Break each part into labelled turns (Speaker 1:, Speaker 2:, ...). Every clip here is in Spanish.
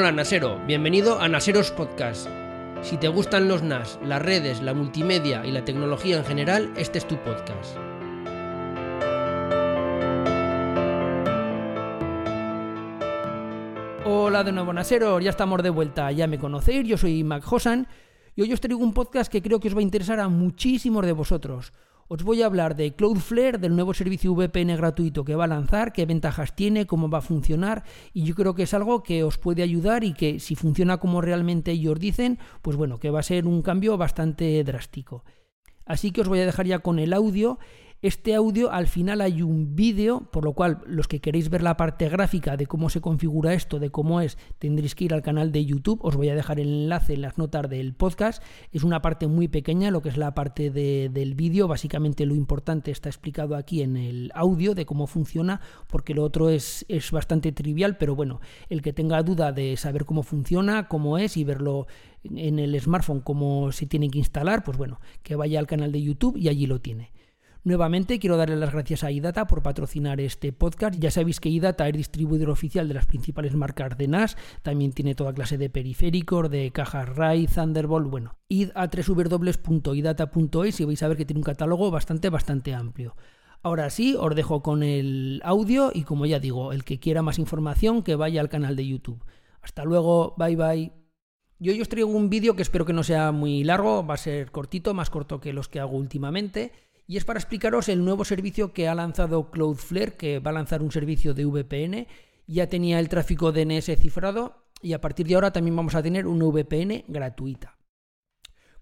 Speaker 1: Hola Nasero, bienvenido a Naseros Podcast. Si te gustan los NAS, las redes, la multimedia y la tecnología en general, este es tu podcast. Hola de nuevo Naseros, ya estamos de vuelta, ya me conocéis, yo soy Mac Hosan y hoy os traigo un podcast que creo que os va a interesar a muchísimos de vosotros. Os voy a hablar de Cloudflare, del nuevo servicio VPN gratuito que va a lanzar, qué ventajas tiene, cómo va a funcionar y yo creo que es algo que os puede ayudar y que si funciona como realmente ellos dicen, pues bueno, que va a ser un cambio bastante drástico. Así que os voy a dejar ya con el audio este audio al final hay un vídeo, por lo cual los que queréis ver la parte gráfica de cómo se configura esto, de cómo es, tendréis que ir al canal de YouTube. Os voy a dejar el enlace en las notas del podcast. Es una parte muy pequeña, lo que es la parte del vídeo. Básicamente lo importante está explicado aquí en el audio de cómo funciona, porque lo otro es, es bastante trivial, pero bueno, el que tenga duda de saber cómo funciona, cómo es y verlo en el smartphone, cómo se tiene que instalar, pues bueno, que vaya al canal de YouTube y allí lo tiene. Nuevamente quiero darle las gracias a IDATA por patrocinar este podcast. Ya sabéis que IDATA es distribuidor oficial de las principales marcas de NAS, también tiene toda clase de periféricos, de cajas RAID, Thunderbolt, bueno, id a www.idata.es y vais a ver que tiene un catálogo bastante, bastante amplio. Ahora sí, os dejo con el audio y como ya digo, el que quiera más información que vaya al canal de YouTube. Hasta luego, bye bye. Yo hoy os traigo un vídeo que espero que no sea muy largo, va a ser cortito, más corto que los que hago últimamente y es para explicaros el nuevo servicio que ha lanzado Cloudflare, que va a lanzar un servicio de VPN. Ya tenía el tráfico DNS cifrado y a partir de ahora también vamos a tener una VPN gratuita.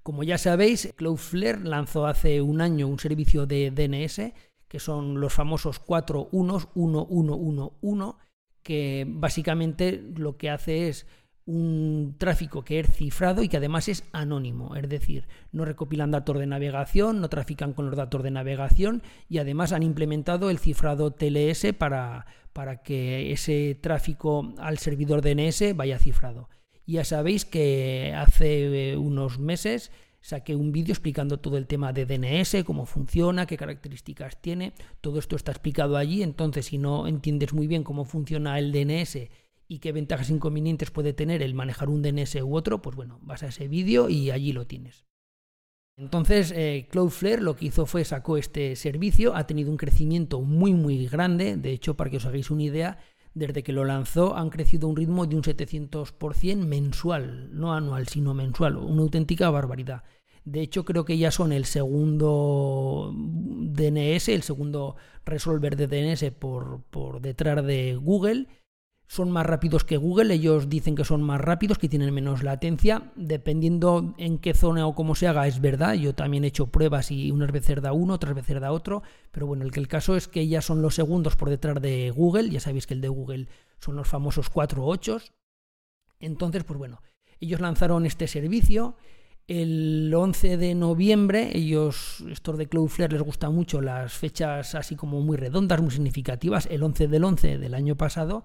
Speaker 1: Como ya sabéis, Cloudflare lanzó hace un año un servicio de DNS, que son los famosos 4 unos 1111, que básicamente lo que hace es un tráfico que es cifrado y que además es anónimo, es decir, no recopilan datos de navegación, no trafican con los datos de navegación y además han implementado el cifrado TLS para, para que ese tráfico al servidor DNS vaya cifrado. Ya sabéis que hace eh, unos meses saqué un vídeo explicando todo el tema de DNS, cómo funciona, qué características tiene, todo esto está explicado allí, entonces si no entiendes muy bien cómo funciona el DNS, y qué ventajas e inconvenientes puede tener el manejar un DNS u otro, pues bueno, vas a ese vídeo y allí lo tienes. Entonces, eh, Cloudflare lo que hizo fue sacó este servicio, ha tenido un crecimiento muy muy grande, de hecho, para que os hagáis una idea, desde que lo lanzó han crecido a un ritmo de un 700% mensual, no anual, sino mensual, una auténtica barbaridad. De hecho, creo que ya son el segundo DNS, el segundo resolver de DNS por, por detrás de Google son más rápidos que Google, ellos dicen que son más rápidos, que tienen menos latencia, dependiendo en qué zona o cómo se haga, es verdad, yo también he hecho pruebas y unas veces da uno, otras veces da otro, pero bueno, el caso es que ya son los segundos por detrás de Google, ya sabéis que el de Google son los famosos 4 8 entonces pues bueno, ellos lanzaron este servicio, el 11 de noviembre, ellos, estos de Cloudflare les gustan mucho las fechas así como muy redondas, muy significativas, el 11 del 11 del año pasado,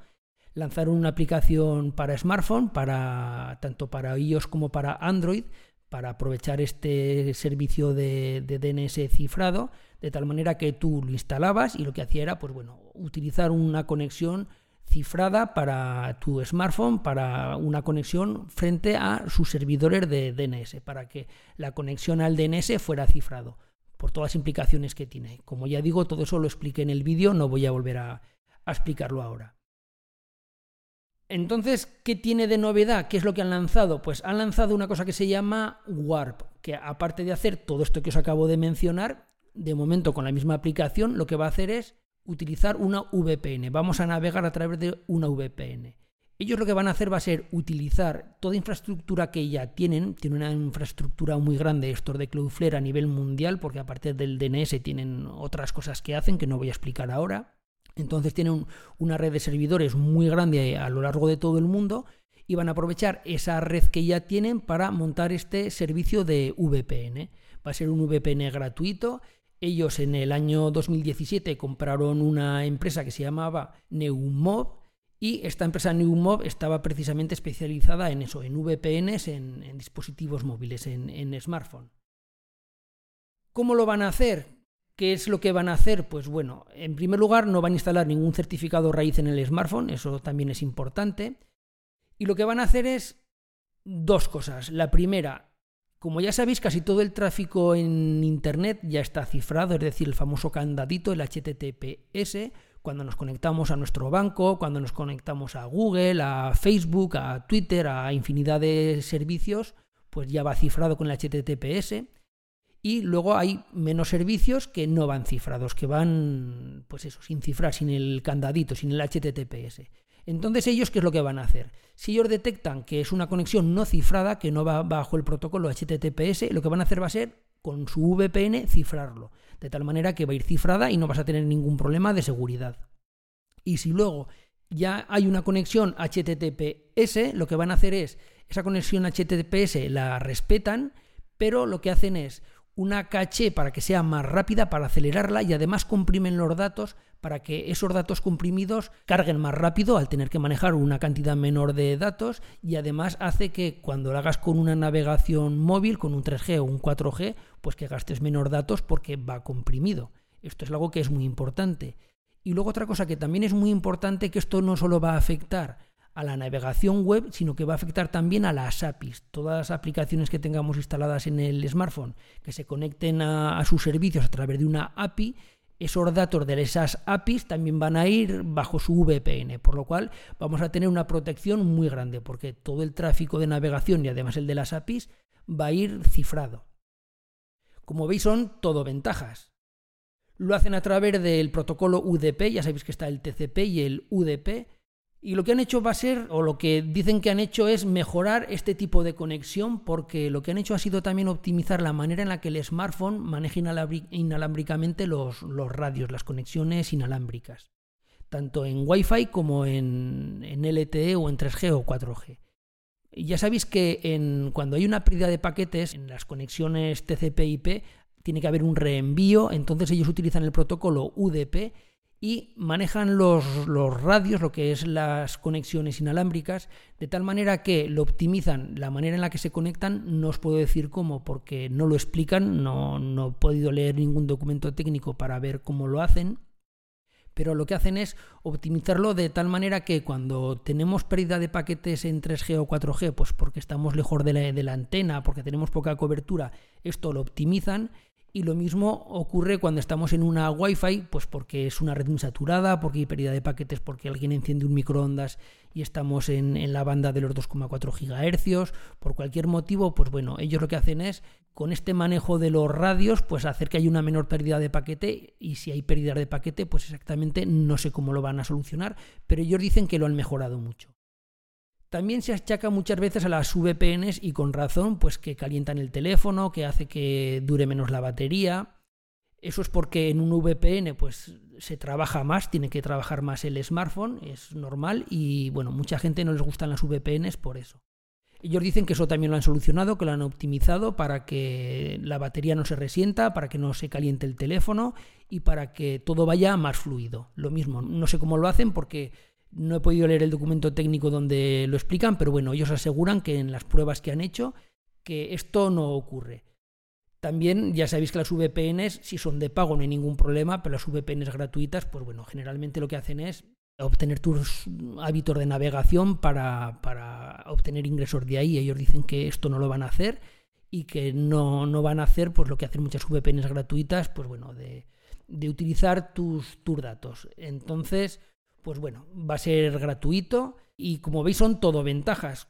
Speaker 1: lanzaron una aplicación para smartphone, para, tanto para iOS como para Android, para aprovechar este servicio de, DNS cifrado, de tal manera que tú lo instalabas y lo que hacía era, pues bueno, utilizar una conexión cifrada para tu smartphone, para una conexión frente a sus servidores de DNS, para que la conexión al DNS fuera cifrado, por todas las implicaciones que tiene. Como ya digo, todo eso lo expliqué en el vídeo, no voy a volver a explicarlo ahora. Entonces, ¿qué tiene de novedad? ¿Qué es lo que han lanzado? Pues han lanzado una cosa que se llama Warp, que aparte de hacer todo esto que os acabo de mencionar, de momento con la misma aplicación, lo que va a hacer es utilizar una VPN. Vamos a navegar a través de una VPN. Ellos lo que van a hacer va a ser utilizar toda infraestructura que ya tienen, tienen una infraestructura muy grande estos de Cloudflare a nivel mundial, porque aparte del DNS tienen otras cosas que hacen que no voy a explicar ahora Entonces tienen una red de servidores muy grande a lo largo de todo el mundo y van a aprovechar esa red que ya tienen para montar este servicio de VPN. Va a ser un VPN gratuito. Ellos en el año 2017 compraron una empresa que se llamaba Neumob y esta empresa Neumob estaba precisamente especializada en eso, en VPNs, en, dispositivos móviles, en, en smartphone. ¿Cómo lo van a hacer? ¿Qué es lo que van a hacer? Pues bueno, en primer lugar no van a instalar ningún certificado raíz en el smartphone, eso también es importante. Y lo que van a hacer es dos cosas. La primera, como ya sabéis, casi todo el tráfico en Internet ya está cifrado, es decir, el famoso candadito, el HTTPS, cuando nos conectamos a nuestro banco, cuando nos conectamos a Google, a Facebook, a Twitter, a infinidad de servicios, pues ya va cifrado con el HTTPS. Y luego hay menos servicios que no van cifrados, que van, pues eso, sin cifrar, sin el candadito, sin el HTTPS. Entonces ellos, ¿qué es lo que van a hacer? Si ellos detectan que es una conexión no cifrada, que no va bajo el protocolo HTTPS, lo que van a hacer va a ser, con su VPN, cifrarlo. De tal manera que va a ir cifrada y no vas a tener ningún problema de seguridad. Y si luego ya hay una conexión HTTPS, lo que van a hacer es, esa conexión HTTPS la respetan, pero lo que hacen es una caché para que sea más rápida, para acelerarla y además comprimen los datos para que esos datos comprimidos carguen más rápido al tener que manejar una cantidad menor de datos y además hace que cuando lo hagas con una navegación móvil, con un 3G o un 4G, pues que gastes menos datos porque va comprimido. Esto es algo que es muy importante. Y luego otra cosa que también es muy importante, que esto no solo va a afectar a la navegación web, sino que va a afectar también a las APIs. Todas las aplicaciones que tengamos instaladas en el smartphone que se conecten a, sus servicios a través de una API, esos datos de esas APIs también van a ir bajo su VPN, por lo cual vamos a tener una protección muy grande, porque todo el tráfico de navegación y además el de las APIs va a ir cifrado. Como veis son todo ventajas. Lo hacen a través del protocolo UDP, ya sabéis que está el TCP y el UDP, y lo que han hecho va a ser, o lo que dicen que han hecho es mejorar este tipo de conexión, porque lo que han hecho ha sido también optimizar la manera en la que el smartphone maneja inalámbricamente los, radios, las conexiones inalámbricas, tanto en Wi-Fi como en, LTE o en 3G o 4G. Ya sabéis que cuando hay una pérdida de paquetes en las conexiones TCP/IP tiene que haber un reenvío, entonces ellos utilizan el protocolo UDP y manejan los, radios, lo que es las conexiones inalámbricas, de tal manera que lo optimizan, la manera en la que se conectan, no os puedo decir cómo, porque no lo explican, no, no he podido leer ningún documento técnico para ver cómo lo hacen, pero lo que hacen es optimizarlo de tal manera que cuando tenemos pérdida de paquetes en 3G o 4G, pues porque estamos lejos de la, de la antena, porque tenemos poca cobertura, esto lo optimizan y lo mismo ocurre cuando estamos en una Wi-Fi, pues porque es una red muy saturada, porque hay pérdida de paquetes, porque alguien enciende un microondas y estamos en, la banda de los 2,4 GHz, por cualquier motivo, pues bueno, ellos lo que hacen es, con este manejo de los radios, pues hacer que haya una menor pérdida de paquete, y si hay pérdida de paquete, pues exactamente no sé cómo lo van a solucionar, pero ellos dicen que lo han mejorado mucho. También se achaca muchas veces a las VPNs y con razón, pues que calientan el teléfono, que hace que dure menos la batería. Eso es porque en un VPN pues se trabaja más, tiene que trabajar más el smartphone, es normal y bueno, mucha gente no les gustan las VPNs por eso. Ellos dicen que eso también lo han solucionado, que lo han optimizado para que la batería no se resienta, para que no se caliente el teléfono y para que todo vaya más fluido. Lo mismo, no sé cómo lo hacen porque no he podido leer el documento técnico donde lo explican, pero bueno, ellos aseguran que en las pruebas que han hecho que esto no ocurre. También ya sabéis que las VPNs, si son de pago no hay ningún problema, pero las VPNs gratuitas, pues bueno, generalmente lo que hacen es obtener tus hábitos de navegación para, para obtener ingresos de ahí. Ellos dicen que esto no lo van a hacer y que no, no van a hacer pues lo que hacen muchas VPNs gratuitas, pues bueno, de, de utilizar tus, tus datos. Entonces, pues bueno, va a ser gratuito y como veis son todo ventajas.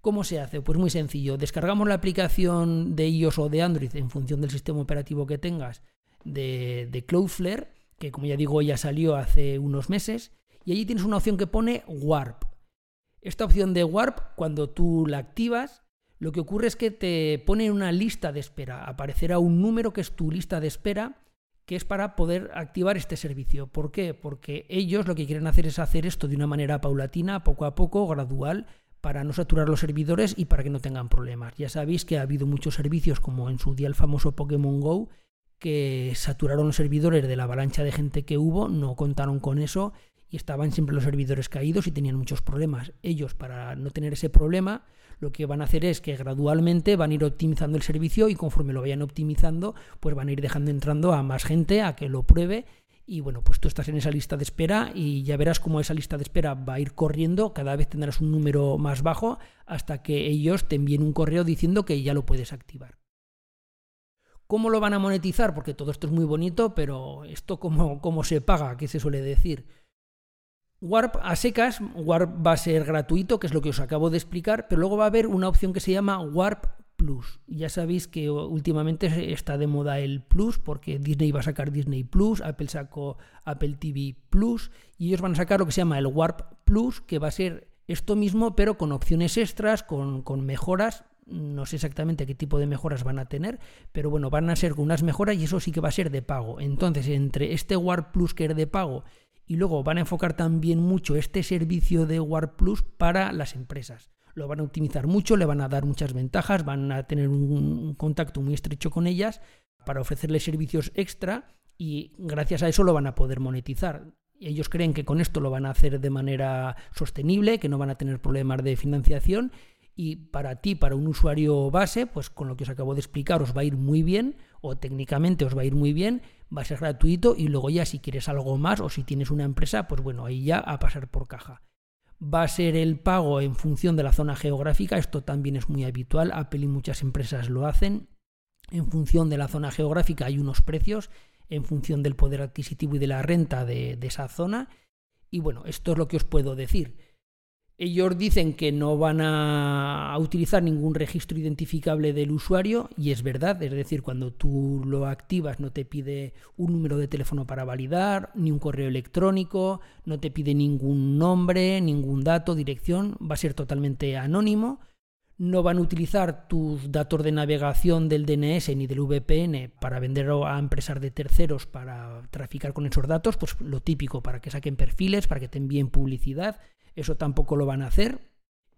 Speaker 1: ¿Cómo se hace? Pues muy sencillo. Descargamos la aplicación de iOS o de Android en función del sistema operativo que tengas de, de Cloudflare, que como ya digo ya salió hace unos meses, y allí tienes una opción que pone Warp. Esta opción de Warp, cuando tú la activas, lo que ocurre es que te pone una lista de espera. Aparecerá un número que es tu lista de espera que es para poder activar este servicio. ¿Por qué? Porque ellos lo que quieren hacer es hacer esto de una manera paulatina, poco a poco, gradual, para no saturar los servidores y para que no tengan problemas. Ya sabéis que ha habido muchos servicios, como en su día el famoso Pokémon Go, que saturaron los servidores de la avalancha de gente que hubo, no contaron con eso y estaban siempre los servidores caídos y tenían muchos problemas. Ellos, para no tener ese problema, lo que van a hacer es que gradualmente van a ir optimizando el servicio y conforme lo vayan optimizando, pues van a ir dejando entrando a más gente a que lo pruebe. Y bueno, pues tú estás en esa lista de espera y ya verás cómo esa lista de espera va a ir corriendo, cada vez tendrás un número más bajo hasta que ellos te envíen un correo diciendo que ya lo puedes activar. ¿Cómo lo van a monetizar? Porque todo esto es muy bonito, pero esto cómo, cómo se paga, ¿qué se suele decir? Warp a secas, Warp va a ser gratuito, que es lo que os acabo de explicar, pero luego va a haber una opción que se llama Warp Plus. Ya sabéis que últimamente está de moda el Plus, porque Disney va a sacar Disney Plus, Apple sacó Apple TV Plus, y ellos van a sacar lo que se llama el Warp Plus, que va a ser esto mismo, pero con opciones extras, con, con mejoras. No sé exactamente qué tipo de mejoras van a tener, pero bueno, van a ser unas mejoras y eso sí que va a ser de pago. Entonces, entre este Warp Plus que es de pago y luego van a enfocar también mucho este servicio de War Plus para las empresas. Lo van a optimizar mucho, le van a dar muchas ventajas, van a tener un, contacto muy estrecho con ellas para ofrecerles servicios extra y gracias a eso lo van a poder monetizar. Ellos creen que con esto lo van a hacer de manera sostenible, que no van a tener problemas de financiación y para ti, para un usuario base, pues con lo que os acabo de explicar os va a ir muy bien o técnicamente os va a ir muy bien, va a ser gratuito y luego ya si quieres algo más o si tienes una empresa, pues bueno, ahí ya a pasar por caja. Va a ser el pago en función de la zona geográfica, esto también es muy habitual, Apple y muchas empresas lo hacen. En función de la zona geográfica hay unos precios, en función del poder adquisitivo y de la renta de, de esa zona. Y bueno, esto es lo que os puedo decir. Ellos dicen que no van a utilizar ningún registro identificable del usuario y es verdad, es decir, cuando tú lo activas no te pide un número de teléfono para validar, ni un correo electrónico, no te pide ningún nombre, ningún dato, dirección, va a ser totalmente anónimo. No van a utilizar tus datos de navegación del DNS ni del VPN para vender a empresas de terceros para traficar con esos datos, pues lo típico, para que saquen perfiles, para que te envíen publicidad eso tampoco lo van a hacer.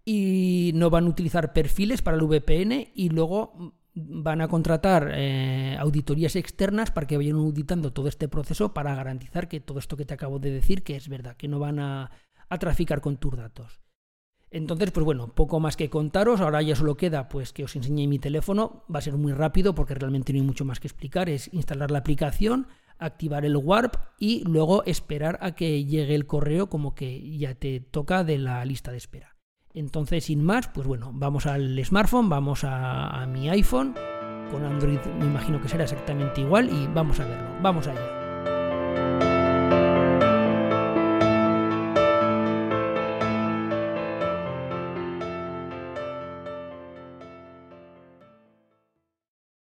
Speaker 1: Y no van a utilizar perfiles para el VPN y luego van a contratar eh, auditorías externas para que vayan auditando todo este proceso para garantizar que todo esto que te acabo de decir que es verdad, que no van a, a traficar con tus datos. Entonces, pues bueno, poco más que contaros. Ahora ya solo queda pues que os enseñe mi teléfono. Va a ser muy rápido porque realmente no hay mucho más que explicar. Es instalar la aplicación, activar el Warp y luego esperar a que llegue el correo como que ya te toca de la lista de espera. Entonces, sin más, pues bueno, vamos al smartphone, vamos a, mi iPhone. Con Android me imagino que será exactamente igual y vamos a verlo. Vamos allá.